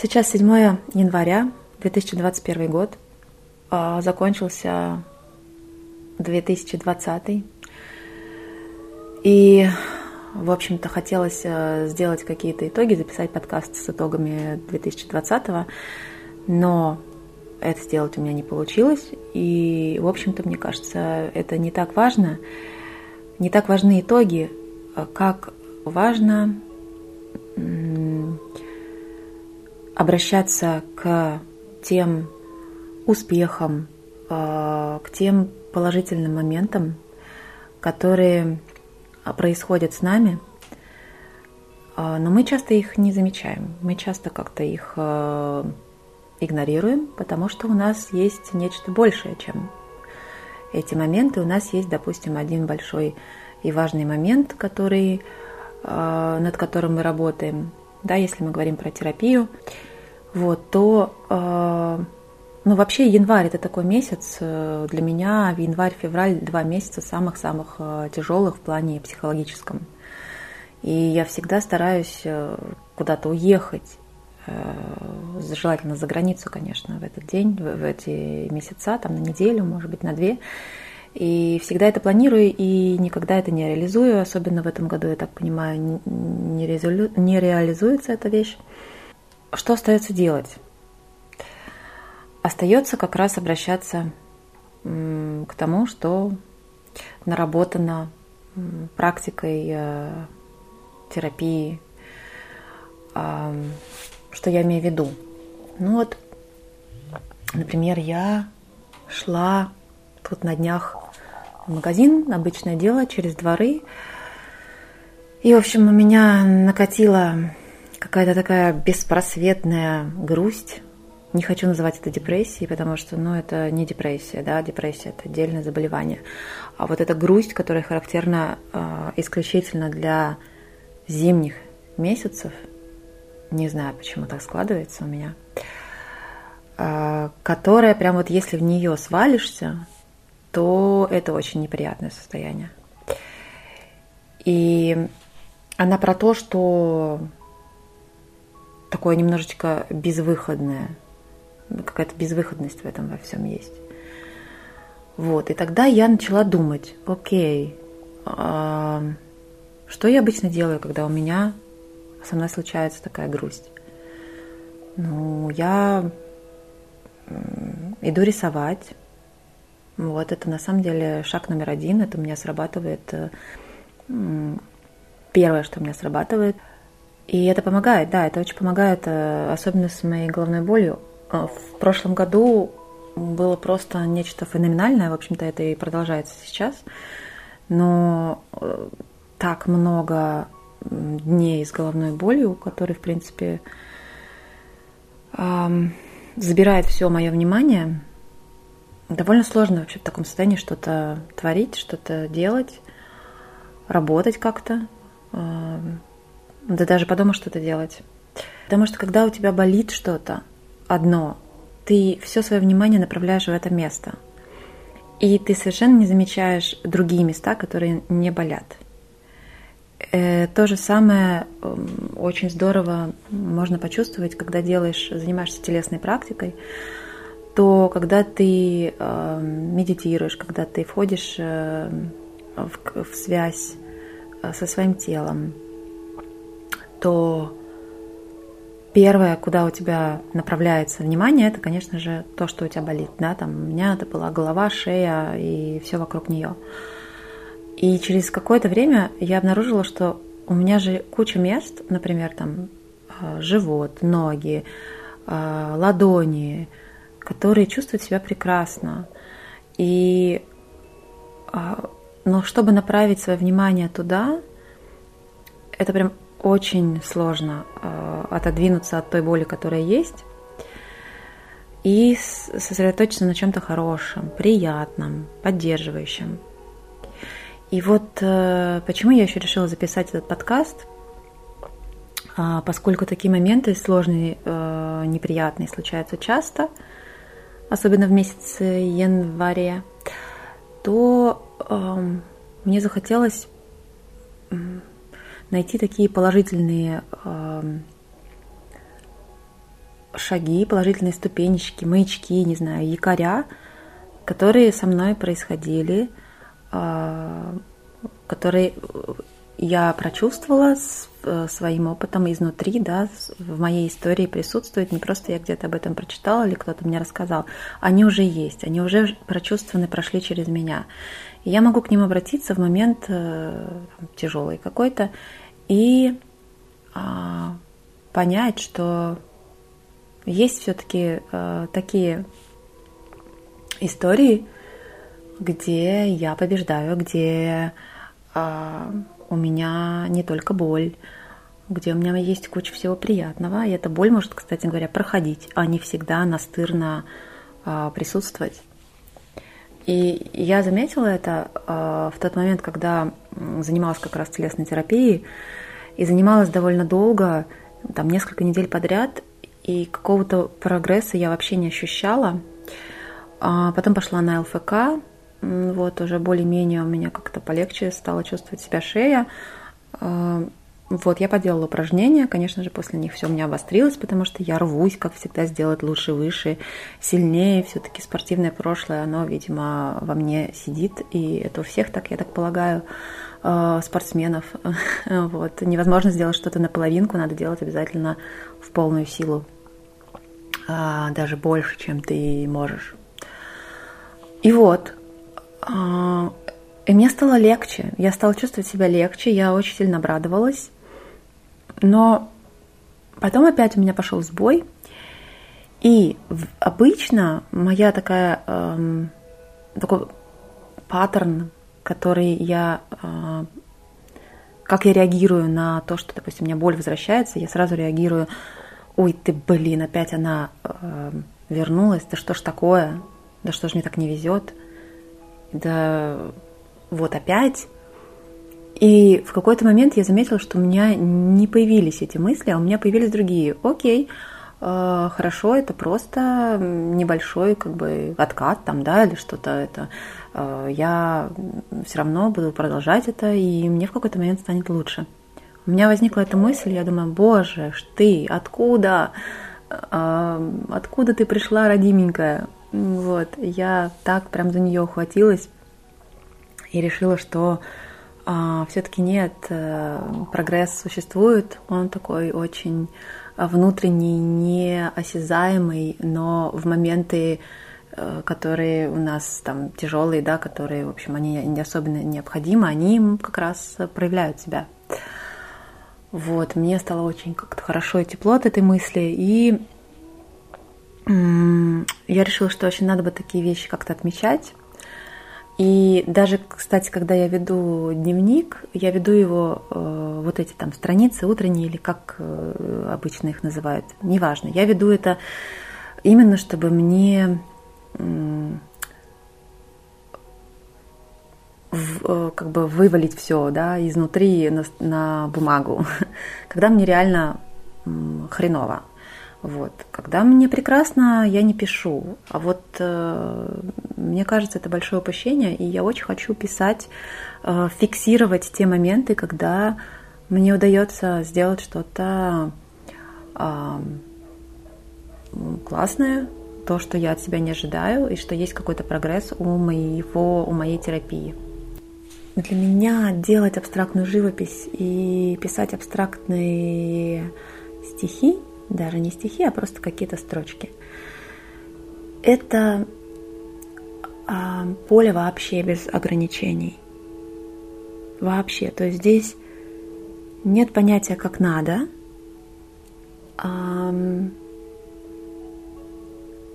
Сейчас 7 января 2021 год. А, закончился 2020. И, в общем-то, хотелось э, сделать какие-то итоги, записать подкаст с итогами 2020, но это сделать у меня не получилось. И, в общем-то, мне кажется, это не так важно. Не так важны итоги, как важно обращаться к тем успехам, э, к тем положительным моментам, которые происходят с нами, э, но мы часто их не замечаем, мы часто как-то их э, игнорируем, потому что у нас есть нечто большее, чем эти моменты. У нас есть, допустим, один большой и важный момент, который, над которым мы работаем, да, если мы говорим про терапию, вот, то, э, ну, вообще январь это такой месяц э, для меня, январь-февраль два месяца самых-самых э, тяжелых в плане психологическом. И я всегда стараюсь э, куда-то уехать, желательно за границу, конечно, в этот день, в эти месяца, там на неделю, может быть, на две. И всегда это планирую и никогда это не реализую, особенно в этом году, я так понимаю, не, резолю... не реализуется эта вещь. Что остается делать? Остается как раз обращаться к тому, что наработано практикой э, терапии, что я имею в виду. Ну вот, например, я шла тут на днях в магазин, обычное дело, через дворы. И, в общем, у меня накатило какая-то такая беспросветная грусть. Не хочу называть это депрессией, потому что, ну, это не депрессия, да, депрессия – это отдельное заболевание. А вот эта грусть, которая характерна э, исключительно для зимних месяцев, не знаю, почему так складывается у меня, э, которая прям вот если в нее свалишься, то это очень неприятное состояние. И она про то, что такое немножечко безвыходное. Какая-то безвыходность в этом во всем есть. Вот, и тогда я начала думать, окей, а, что я обычно делаю, когда у меня со мной случается такая грусть? Ну, я иду рисовать. Вот, это на самом деле шаг номер один. Это у меня срабатывает э, первое, что у меня срабатывает – и это помогает, да, это очень помогает, э, особенно с моей головной болью. Э, в прошлом году было просто нечто феноменальное, в общем-то, это и продолжается сейчас. Но э, так много дней с головной болью, которые, в принципе, забирает все мое внимание. Довольно сложно вообще в таком состоянии что-то творить, что-то делать, работать как-то да даже по дому что-то делать. Потому что когда у тебя болит что-то одно, ты все свое внимание направляешь в это место. И ты совершенно не замечаешь другие места, которые не болят. Э, то же самое эм, очень здорово можно почувствовать, когда делаешь, занимаешься телесной практикой, то когда ты эм, медитируешь, когда ты входишь э, в, в связь э, со своим телом, то первое, куда у тебя направляется внимание, это, конечно же, то, что у тебя болит. Да? Там, у меня это была голова, шея и все вокруг нее. И через какое-то время я обнаружила, что у меня же куча мест, например, там э, живот, ноги, э, ладони, которые чувствуют себя прекрасно. И э, но чтобы направить свое внимание туда, это прям очень сложно э, отодвинуться от той боли, которая есть, и сосредоточиться на чем-то хорошем, приятном, поддерживающем. И вот э, почему я еще решила записать этот подкаст, э, поскольку такие моменты сложные, э, неприятные случаются часто, особенно в месяце январе, то э, мне захотелось найти такие положительные э, шаги, положительные ступенечки, маячки, не знаю, якоря, которые со мной происходили, а, которые я прочувствовала э, своим опытом изнутри, да, в моей истории присутствуют, не просто я где-то об этом прочитала или кто-то мне рассказал, они уже есть, они уже прочувствованы, прошли через меня. Я могу к ним обратиться в момент э, тяжелый какой-то и а, понять, что есть все-таки э, такие истории, где я побеждаю, где э, у меня не только боль, где у меня есть куча всего приятного. И эта боль может, кстати говоря, проходить, а не всегда настырно э, присутствовать. И я заметила это э, в тот момент, когда занималась как раз телесной терапией, и занималась довольно долго, там несколько недель подряд, и какого-то прогресса я вообще не ощущала. А потом пошла на ЛФК, вот уже более-менее у меня как-то полегче стало чувствовать себя шея. Вот, я поделала упражнения, конечно же, после них все у меня обострилось, потому что я рвусь, как всегда, сделать лучше, выше, сильнее. Все-таки спортивное прошлое, оно, видимо, во мне сидит, и это у всех так, я так полагаю, а, спортсменов. Вот. Невозможно сделать что-то наполовинку, надо делать обязательно в полную силу, а, даже больше, чем ты можешь. И вот, а, и мне стало легче, я стала чувствовать себя легче, я очень сильно обрадовалась. Но потом опять у меня пошел сбой, и обычно моя такая эм, такой паттерн, который я э, как я реагирую на то, что, допустим, у меня боль возвращается, я сразу реагирую, ой, ты, блин, опять она э, вернулась, да что ж такое, да что ж мне так не везет, да вот опять. И в какой-то момент я заметила, что у меня не появились эти мысли, а у меня появились другие. Окей, э, хорошо, это просто небольшой как бы откат там, да, или что-то это. Э, я все равно буду продолжать это, и мне в какой-то момент станет лучше. У меня возникла эта мысль, я думаю, боже, ты, откуда? Э, откуда ты пришла, родименькая? Вот, я так прям за нее ухватилась и решила, что а, все-таки нет, а, прогресс существует, он такой очень внутренний, неосязаемый, но в моменты, э, которые у нас там тяжелые, да, которые, в общем, они не особенно необходимы, они как раз проявляют себя. Вот, мне стало очень как-то хорошо и тепло от этой мысли, и я решила, что очень надо бы такие вещи как-то отмечать. И даже, кстати, когда я веду дневник, я веду его э, вот эти там страницы утренние или как э, обычно их называют, неважно. Я веду это именно, чтобы мне э, в, как бы вывалить все, да, изнутри на, на бумагу, когда мне реально хреново. Вот. Когда мне прекрасно, я не пишу. А вот э, мне кажется, это большое упущение, и я очень хочу писать, э, фиксировать те моменты, когда мне удается сделать что-то э, классное, то, что я от себя не ожидаю, и что есть какой-то прогресс у моего, у моей терапии. Для меня делать абстрактную живопись и писать абстрактные стихи даже не стихи, а просто какие-то строчки. Это а, поле вообще без ограничений. Вообще. То есть здесь нет понятия как надо. А,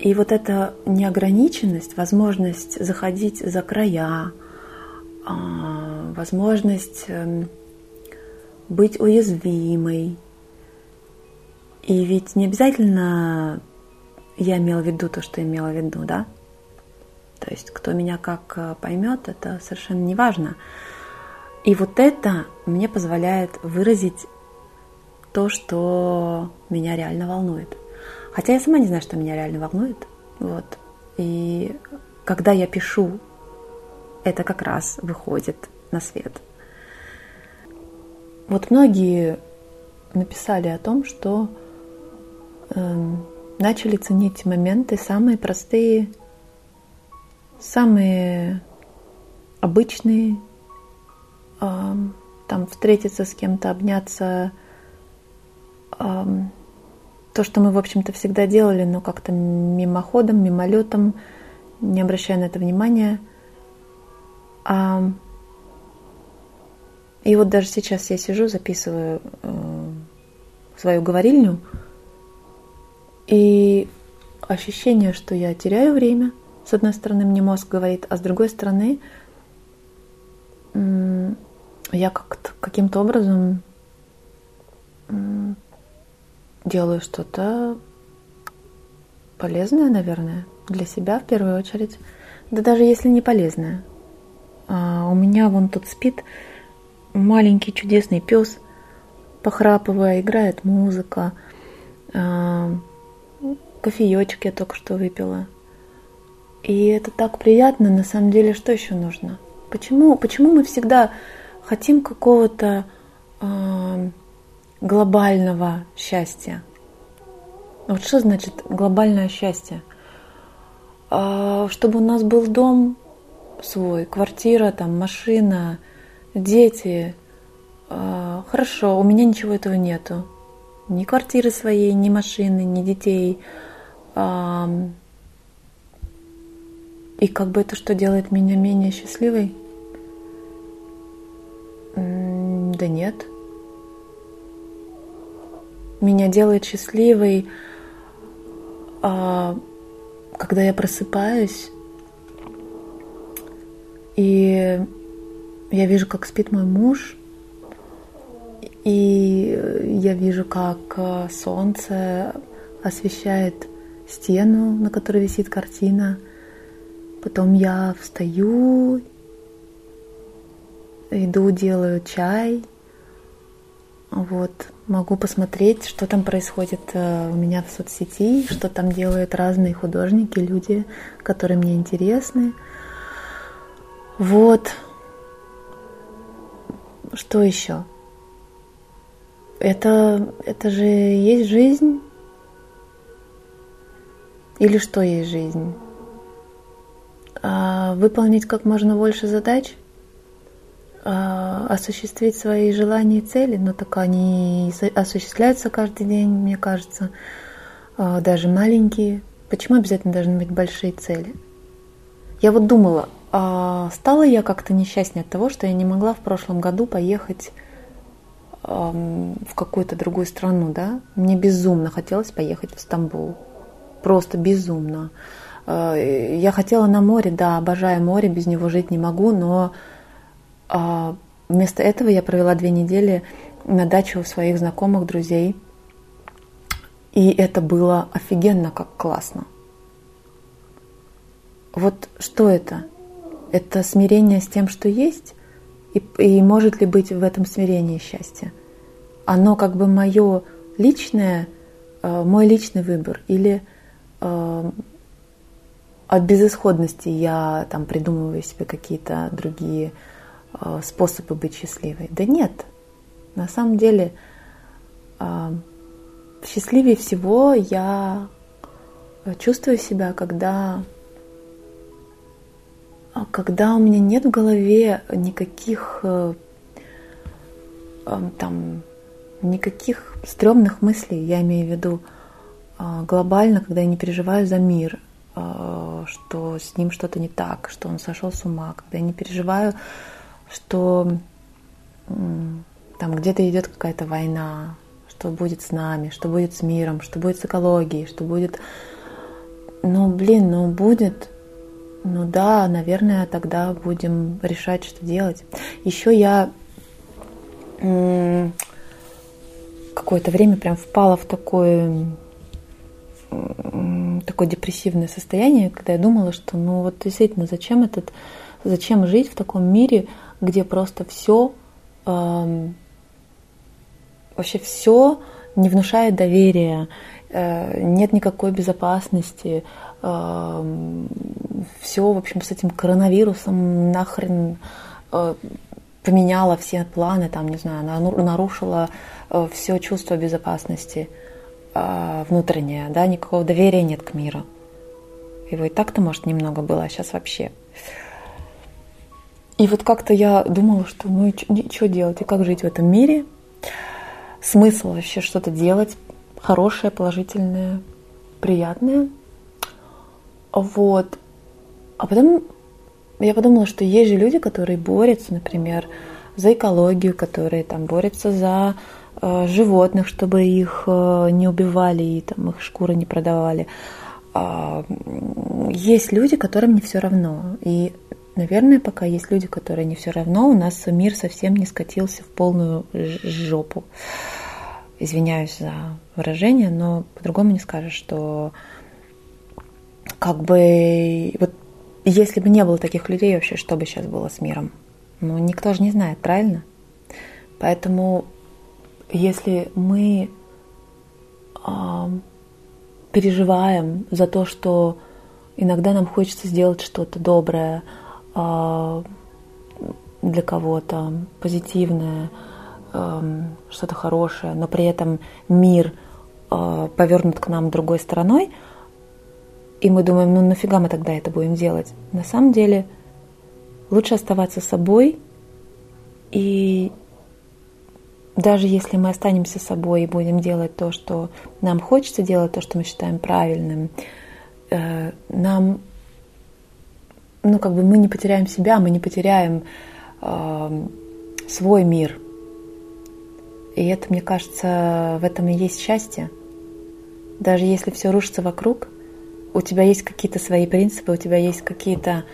и вот эта неограниченность, возможность заходить за края, а, возможность эм, быть уязвимой, и ведь не обязательно я имела в виду то, что имела в виду, да? То есть кто меня как э, поймет, это совершенно не важно. И вот это мне позволяет выразить то, что меня реально волнует. Хотя я сама не знаю, что меня реально волнует. Вот. И когда я пишу, это как раз выходит на свет. Вот многие написали о том, что Эм, начали ценить моменты самые простые, самые обычные, там встретиться с кем-то, обняться, то, что мы, в общем-то, всегда делали, но как-то мимоходом, мимолетом, не обращая на это внимания. И вот даже сейчас я сижу, записываю э, свою говорильню, и ощущение, что я теряю время, с одной стороны, мне мозг говорит, а с другой стороны, я как-то каким-то образом делаю что-то полезное, наверное, для себя в первую очередь. Да даже если не полезное. А у меня вон тут спит маленький чудесный пес, похрапывая, играет музыка. А, кофеечек я только что выпила. И это так приятно, на самом деле, что еще нужно? Почему, почему мы всегда хотим какого-то э, глобального счастья? Вот что значит глобальное счастье? Э, чтобы у нас был дом свой, квартира, там, машина, дети. Э, хорошо, у меня ничего этого нету. Ни квартиры своей, ни машины, ни детей. Э, и как бы это что делает меня менее счастливой? Да нет. Меня делает счастливой, а, когда я просыпаюсь, и я вижу, как спит мой муж, и я вижу, как а, солнце освещает стену, на которой висит картина – Потом я встаю, иду, делаю чай. Вот, могу посмотреть, что там происходит э, у меня в соцсети, что там делают разные художники, люди, которые мне интересны. Вот. Что еще? Это, это же есть жизнь? Или что есть жизнь? А, выполнить как можно больше задач, а, осуществить свои желания и цели, но так они осуществляются каждый день, мне кажется, а, даже маленькие. Почему обязательно должны быть большие цели? Я вот думала, стала я как-то несчастнее от того, что я не могла в прошлом году поехать в какую-то другую страну, да? Мне безумно хотелось поехать в Стамбул. Просто безумно. Э, я хотела на море, да, обожаю море, без него жить не могу, но а, вместо этого я провела две недели на даче у своих знакомых, друзей. И это было офигенно, как классно. Вот что это? Это смирение с тем, что есть? И, и может ли быть в этом смирении счастье? Оно как бы мое личное, э, мой личный выбор? Или от безысходности я там придумываю себе какие-то другие э, способы быть счастливой. Да нет, на самом деле э, счастливее всего я чувствую себя, когда когда у меня нет в голове никаких э, там никаких стрёмных мыслей, я имею в виду глобально, когда я не переживаю за мир, Э, что с ним что-то не так, что он сошел с ума, когда я не переживаю, что там где-то идет какая-то война, что будет с нами, что будет с миром, что будет с экологией, что будет... Ну, блин, ну будет. Ну да, наверное, тогда будем решать, что делать. Еще я какое-то время прям впала в такой такое депрессивное состояние, когда я думала, что ну вот действительно, зачем этот, зачем жить в таком мире, где просто все, э, вообще все не внушает доверия, э, нет никакой безопасности, э, все, в общем, с этим коронавирусом нахрен э, поменяла все планы, там, не знаю, нарушила э, все чувство безопасности. А, внутреннее, да, никакого доверия нет к миру. Его и так-то, может, немного было, а сейчас вообще. И вот как-то я думала, что ну и что делать, и как жить в этом мире, смысл вообще что-то делать, хорошее, положительное, приятное. Вот. А потом я подумала, что есть же люди, которые борются, например, за экологию, которые там борются за животных, чтобы их э, не убивали и там их шкуры не продавали. Э, есть люди, которым не все равно. И, наверное, пока есть люди, которые не все равно, у нас мир совсем не скатился в полную жопу. Извиняюсь за выражение, но по-другому не скажешь, что как бы вот если бы не было таких людей вообще, что бы сейчас было с миром? Ну, никто же не знает, правильно? Поэтому, если мы э, переживаем за то, что иногда нам хочется сделать что-то доброе э, для кого-то, позитивное, э, что-то хорошее, но при этом мир э, повернут к нам другой стороной – и мы думаем, ну нафига мы тогда это будем делать? На самом деле лучше оставаться собой. И даже если мы останемся собой и будем делать то, что нам хочется делать, то, что мы считаем правильным, э, нам, ну как бы мы не потеряем себя, мы не потеряем э, свой мир. И это, мне кажется, в этом и есть счастье. Даже если все рушится вокруг – у тебя есть какие-то свои принципы, у тебя есть какие-то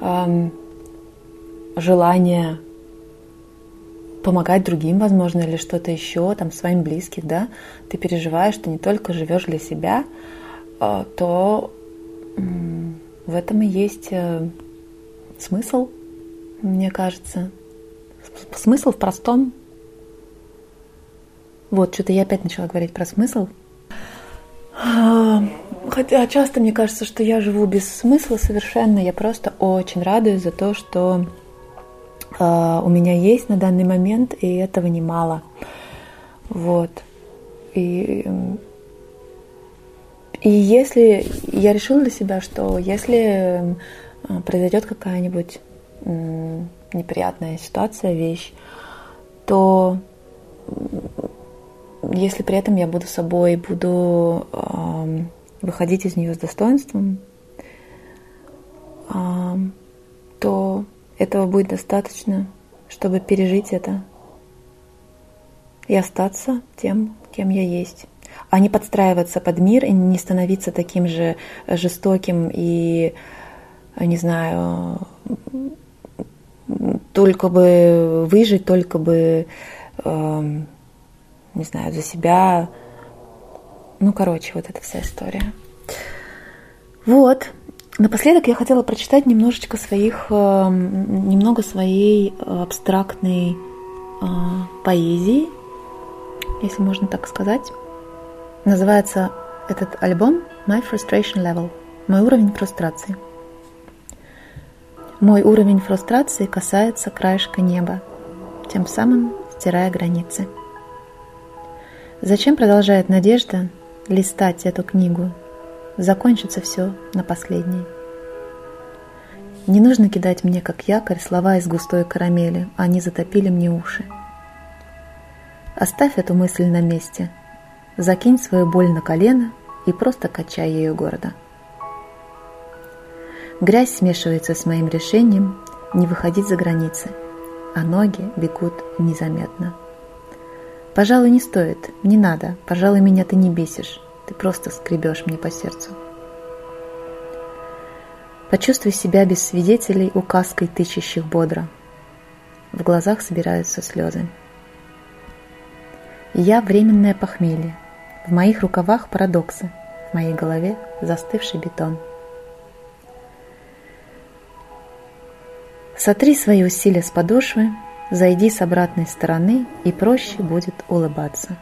эм, желания помогать другим, возможно, или что-то еще, там, своим близким, да, ты переживаешь, что не только живешь для себя, э, то в этом и есть э, смысл, мне кажется. Смысл в простом. Вот, что-то я опять начала говорить про смысл. Хотя часто мне кажется, что я живу без смысла совершенно. Я просто очень радуюсь за то, что у меня есть на данный момент, и этого немало. Вот. И, и если я решила для себя, что если произойдет какая-нибудь неприятная ситуация, вещь, то если при этом я буду собой, буду э, выходить из нее с достоинством, э, то этого будет достаточно, чтобы пережить это и остаться тем, кем я есть, а не подстраиваться под мир и не становиться таким же жестоким и, не знаю, только бы выжить, только бы э, не знаю, за себя. Ну, короче, вот эта вся история. Вот. Напоследок я хотела прочитать немножечко своих, э, немного своей абстрактной э, поэзии, если можно так сказать. Называется этот альбом My Frustration Level, мой уровень фрустрации. Мой уровень фрустрации касается краешка неба, тем самым стирая границы. Зачем продолжает надежда листать эту книгу? Закончится все на последней. Не нужно кидать мне, как якорь, слова из густой карамели, они затопили мне уши. Оставь эту мысль на месте, закинь свою боль на колено и просто качай ее гордо. Грязь смешивается с моим решением не выходить за границы, а ноги бегут незаметно. Пожалуй, не стоит, не надо, пожалуй, меня ты не бесишь, ты просто скребешь мне по сердцу. Почувствуй себя без свидетелей указкой тычащих бодро. В глазах собираются слезы. Я временное похмелье. В моих рукавах парадоксы, в моей голове застывший бетон. Сотри свои усилия с подошвы Зайди с обратной стороны, и проще будет улыбаться.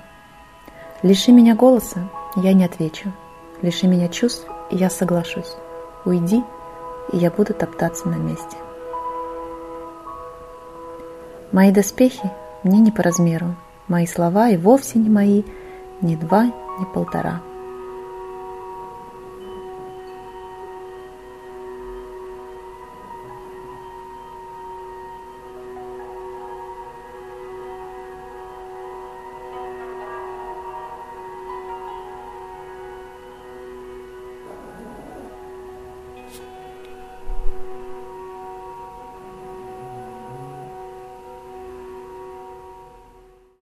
Лиши меня голоса, я не отвечу. Лиши меня чувств, и я соглашусь. Уйди, и я буду топтаться на месте. Мои доспехи мне не по размеру, мои слова и вовсе не мои, ни два, не полтора.